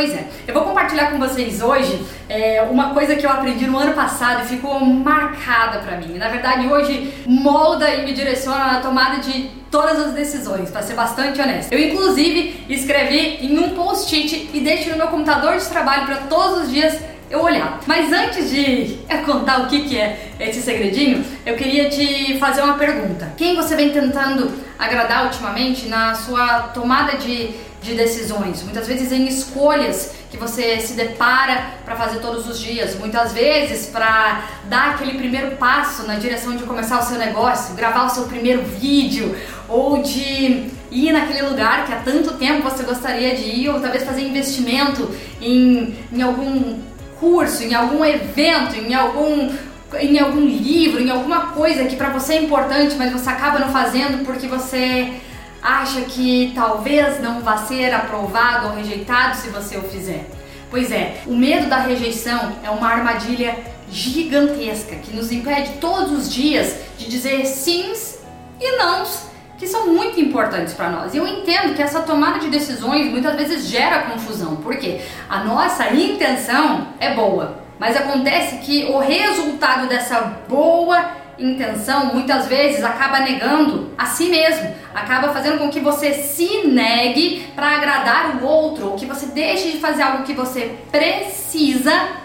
Pois é, eu vou compartilhar com vocês hoje é, uma coisa que eu aprendi no ano passado e ficou marcada para mim. Na verdade, hoje molda e me direciona na tomada de todas as decisões, para ser bastante honesto. Eu, inclusive, escrevi em um post-it e deixo no meu computador de trabalho para todos os dias eu olhar. Mas antes de contar o que, que é esse segredinho, eu queria te fazer uma pergunta. Quem você vem tentando agradar ultimamente na sua tomada de de decisões, muitas vezes em escolhas que você se depara para fazer todos os dias, muitas vezes para dar aquele primeiro passo na direção de começar o seu negócio, gravar o seu primeiro vídeo ou de ir naquele lugar que há tanto tempo você gostaria de ir, ou talvez fazer investimento em, em algum curso, em algum evento, em algum em algum livro, em alguma coisa que para você é importante, mas você acaba não fazendo porque você acha que talvez não vá ser aprovado ou rejeitado se você o fizer. Pois é, o medo da rejeição é uma armadilha gigantesca que nos impede todos os dias de dizer sims e nãos que são muito importantes para nós. E eu entendo que essa tomada de decisões muitas vezes gera confusão, porque a nossa intenção é boa, mas acontece que o resultado dessa boa intenção muitas vezes acaba negando a si mesmo, acaba fazendo com que você se negue para agradar o outro, ou que você deixe de fazer algo que você precisa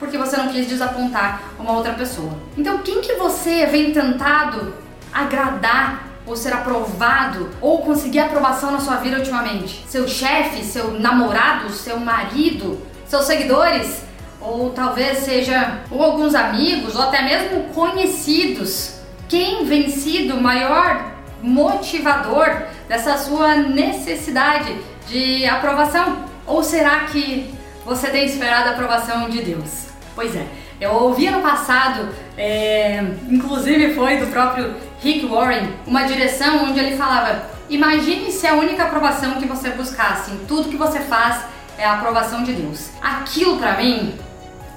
porque você não quis desapontar uma outra pessoa. Então, quem que você vem tentado agradar ou ser aprovado ou conseguir aprovação na sua vida ultimamente? Seu chefe, seu namorado, seu marido, seus seguidores? Ou talvez seja ou alguns amigos ou até mesmo conhecidos. Quem vem sido o maior motivador dessa sua necessidade de aprovação? Ou será que você tem esperado a aprovação de Deus? Pois é, eu ouvi no passado, é, inclusive foi do próprio Rick Warren, uma direção onde ele falava: imagine se a única aprovação que você buscasse em tudo que você faz é a aprovação de Deus. Aquilo para mim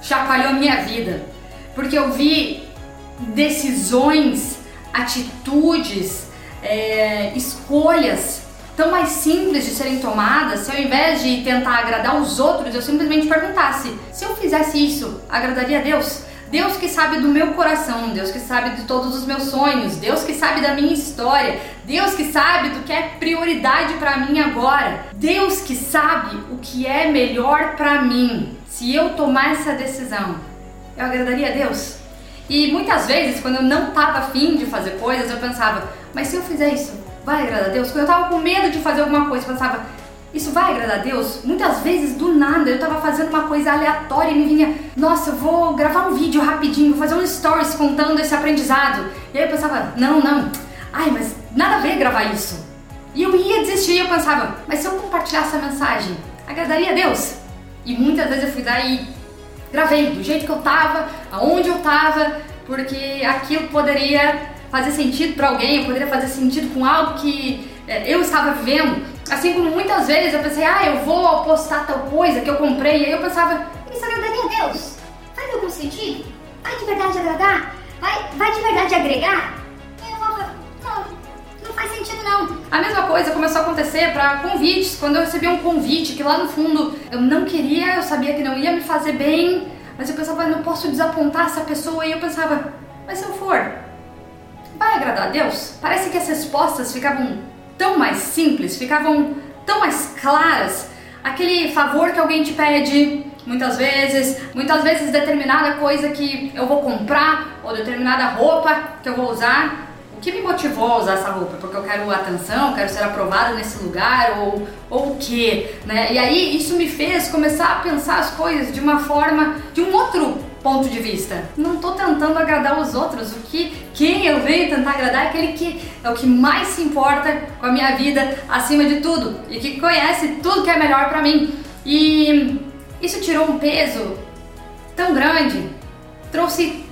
chacoalhou minha vida, porque eu vi decisões, atitudes, é, escolhas tão mais simples de serem tomadas, se ao invés de tentar agradar os outros, eu simplesmente perguntasse: se eu fizesse isso, agradaria a Deus? Deus que sabe do meu coração, Deus que sabe de todos os meus sonhos, Deus que sabe da minha história, Deus que sabe do que é prioridade para mim agora, Deus que sabe o que é melhor para mim. Se eu tomar essa decisão, eu agradaria a Deus? E muitas vezes, quando eu não estava afim de fazer coisas, eu pensava, mas se eu fizer isso, vai agradar a Deus? Quando eu estava com medo de fazer alguma coisa, eu pensava, isso vai agradar a Deus? Muitas vezes, do nada, eu estava fazendo uma coisa aleatória e me vinha, nossa, eu vou gravar um vídeo rapidinho, vou fazer um stories contando esse aprendizado. E aí eu pensava, não, não, ai, mas nada a ver gravar isso. E eu ia desistir e eu pensava, mas se eu compartilhar essa mensagem, agradaria a Deus? E muitas vezes eu fui lá e gravei do jeito que eu tava, aonde eu tava, porque aquilo poderia fazer sentido para alguém, poderia fazer sentido com algo que é, eu estava vivendo. Assim como muitas vezes eu pensei, ah, eu vou postar tal coisa que eu comprei, e aí eu pensava, isso agradaria a Deus? Faz algum sentido? Vai de verdade agradar? Vai, vai de verdade agregar? Não. A mesma coisa começou a acontecer para convites. Quando eu recebi um convite que lá no fundo eu não queria, eu sabia que não ia me fazer bem, mas eu pensava, não posso desapontar essa pessoa. E eu pensava, mas se eu for, vai agradar a Deus? Parece que as respostas ficavam tão mais simples, ficavam tão mais claras. Aquele favor que alguém te pede, muitas vezes, muitas vezes determinada coisa que eu vou comprar ou determinada roupa que eu vou usar que me motivou a usar essa roupa? Porque eu quero atenção, quero ser aprovada nesse lugar ou, ou o que, né? E aí isso me fez começar a pensar as coisas de uma forma, de um outro ponto de vista. Não estou tentando agradar os outros, o que quem eu venho tentar agradar é aquele que é o que mais se importa com a minha vida acima de tudo e que conhece tudo que é melhor para mim. E isso tirou um peso tão grande, trouxe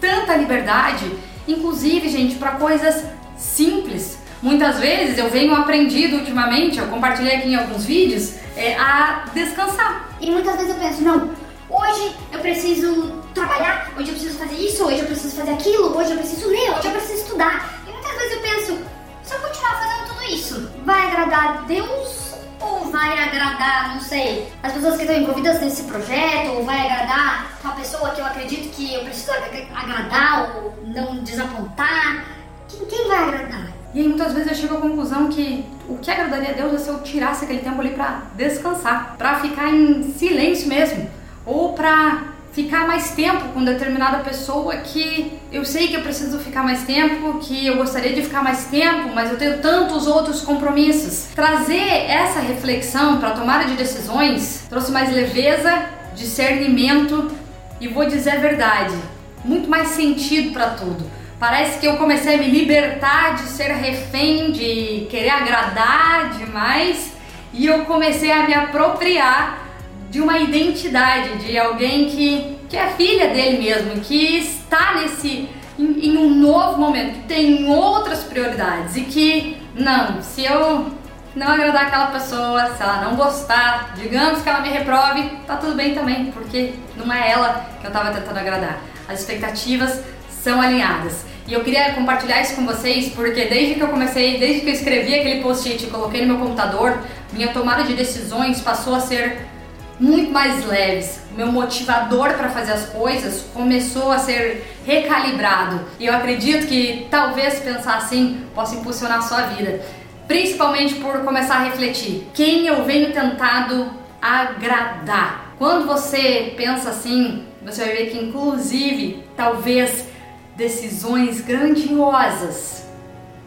tanta liberdade inclusive, gente, para coisas simples. Muitas vezes eu venho aprendido ultimamente, eu compartilhei aqui em alguns vídeos, é, a descansar. E muitas vezes eu penso, não, hoje eu preciso trabalhar, hoje eu preciso fazer isso, hoje eu preciso fazer aquilo, hoje eu preciso ler, hoje eu preciso estudar. E muitas vezes eu penso, se eu continuar fazendo tudo isso, vai agradar a Deus ou vai agradar, não sei, as pessoas que estão envolvidas nesse projeto, ou vai agradar uma pessoa que eu acredito que eu preciso agradar ou não desapontar. Quem, quem vai agradar? E aí muitas vezes eu chego à conclusão que o que agradaria a Deus é se eu tirasse aquele tempo ali para descansar, para ficar em silêncio mesmo, ou para ficar mais tempo com determinada pessoa que eu sei que eu preciso ficar mais tempo, que eu gostaria de ficar mais tempo, mas eu tenho tantos outros compromissos. Trazer essa reflexão para tomada de decisões trouxe mais leveza, discernimento e vou dizer a verdade, muito mais sentido para tudo. Parece que eu comecei a me libertar de ser refém, de querer agradar demais e eu comecei a me apropriar de uma identidade, de alguém que, que é filha dele mesmo, que está nesse em, em, um novo momento, que tem outras prioridades e que não, se eu não agradar aquela pessoa, se ela não gostar, digamos que ela me reprove, tá tudo bem também, porque não é ela que eu estava tentando agradar. As expectativas são alinhadas. E eu queria compartilhar isso com vocês porque desde que eu comecei, desde que eu escrevi aquele post-it e coloquei no meu computador, minha tomada de decisões passou a ser muito mais leves. Meu motivador para fazer as coisas começou a ser recalibrado. E eu acredito que talvez pensar assim possa impulsionar a sua vida. Principalmente por começar a refletir quem eu venho tentado agradar. Quando você pensa assim, você vai ver que inclusive talvez decisões grandiosas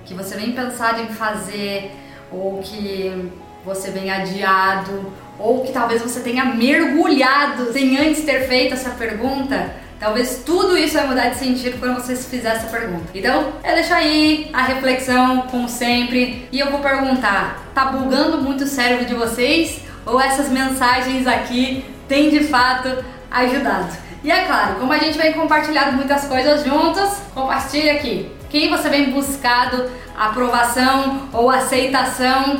que você vem pensado em fazer ou que você vem adiado ou que talvez você tenha mergulhado sem antes ter feito essa pergunta, talvez tudo isso vai mudar de sentido quando você se fizer essa pergunta. Então, é deixar aí a reflexão, como sempre, e eu vou perguntar: tá bugando muito o cérebro de vocês? Ou essas mensagens aqui têm de fato ajudado? E é claro, como a gente vem compartilhando muitas coisas juntos, compartilha aqui. Quem você vem buscado aprovação ou aceitação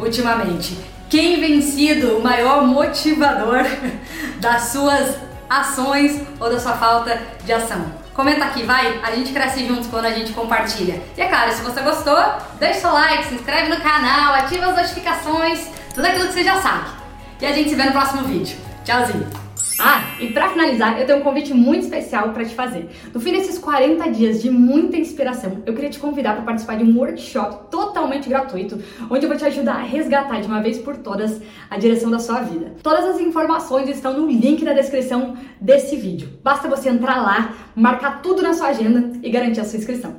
ultimamente? quem vem sido o maior motivador das suas ações ou da sua falta de ação. Comenta aqui, vai, a gente cresce juntos quando a gente compartilha. E é claro, se você gostou, deixa o like, se inscreve no canal, ativa as notificações, tudo aquilo que você já sabe. E a gente se vê no próximo vídeo. Tchauzinho! E para finalizar, eu tenho um convite muito especial para te fazer. No fim desses 40 dias de muita inspiração, eu queria te convidar para participar de um workshop totalmente gratuito, onde eu vou te ajudar a resgatar de uma vez por todas a direção da sua vida. Todas as informações estão no link da descrição desse vídeo. Basta você entrar lá, marcar tudo na sua agenda e garantir a sua inscrição.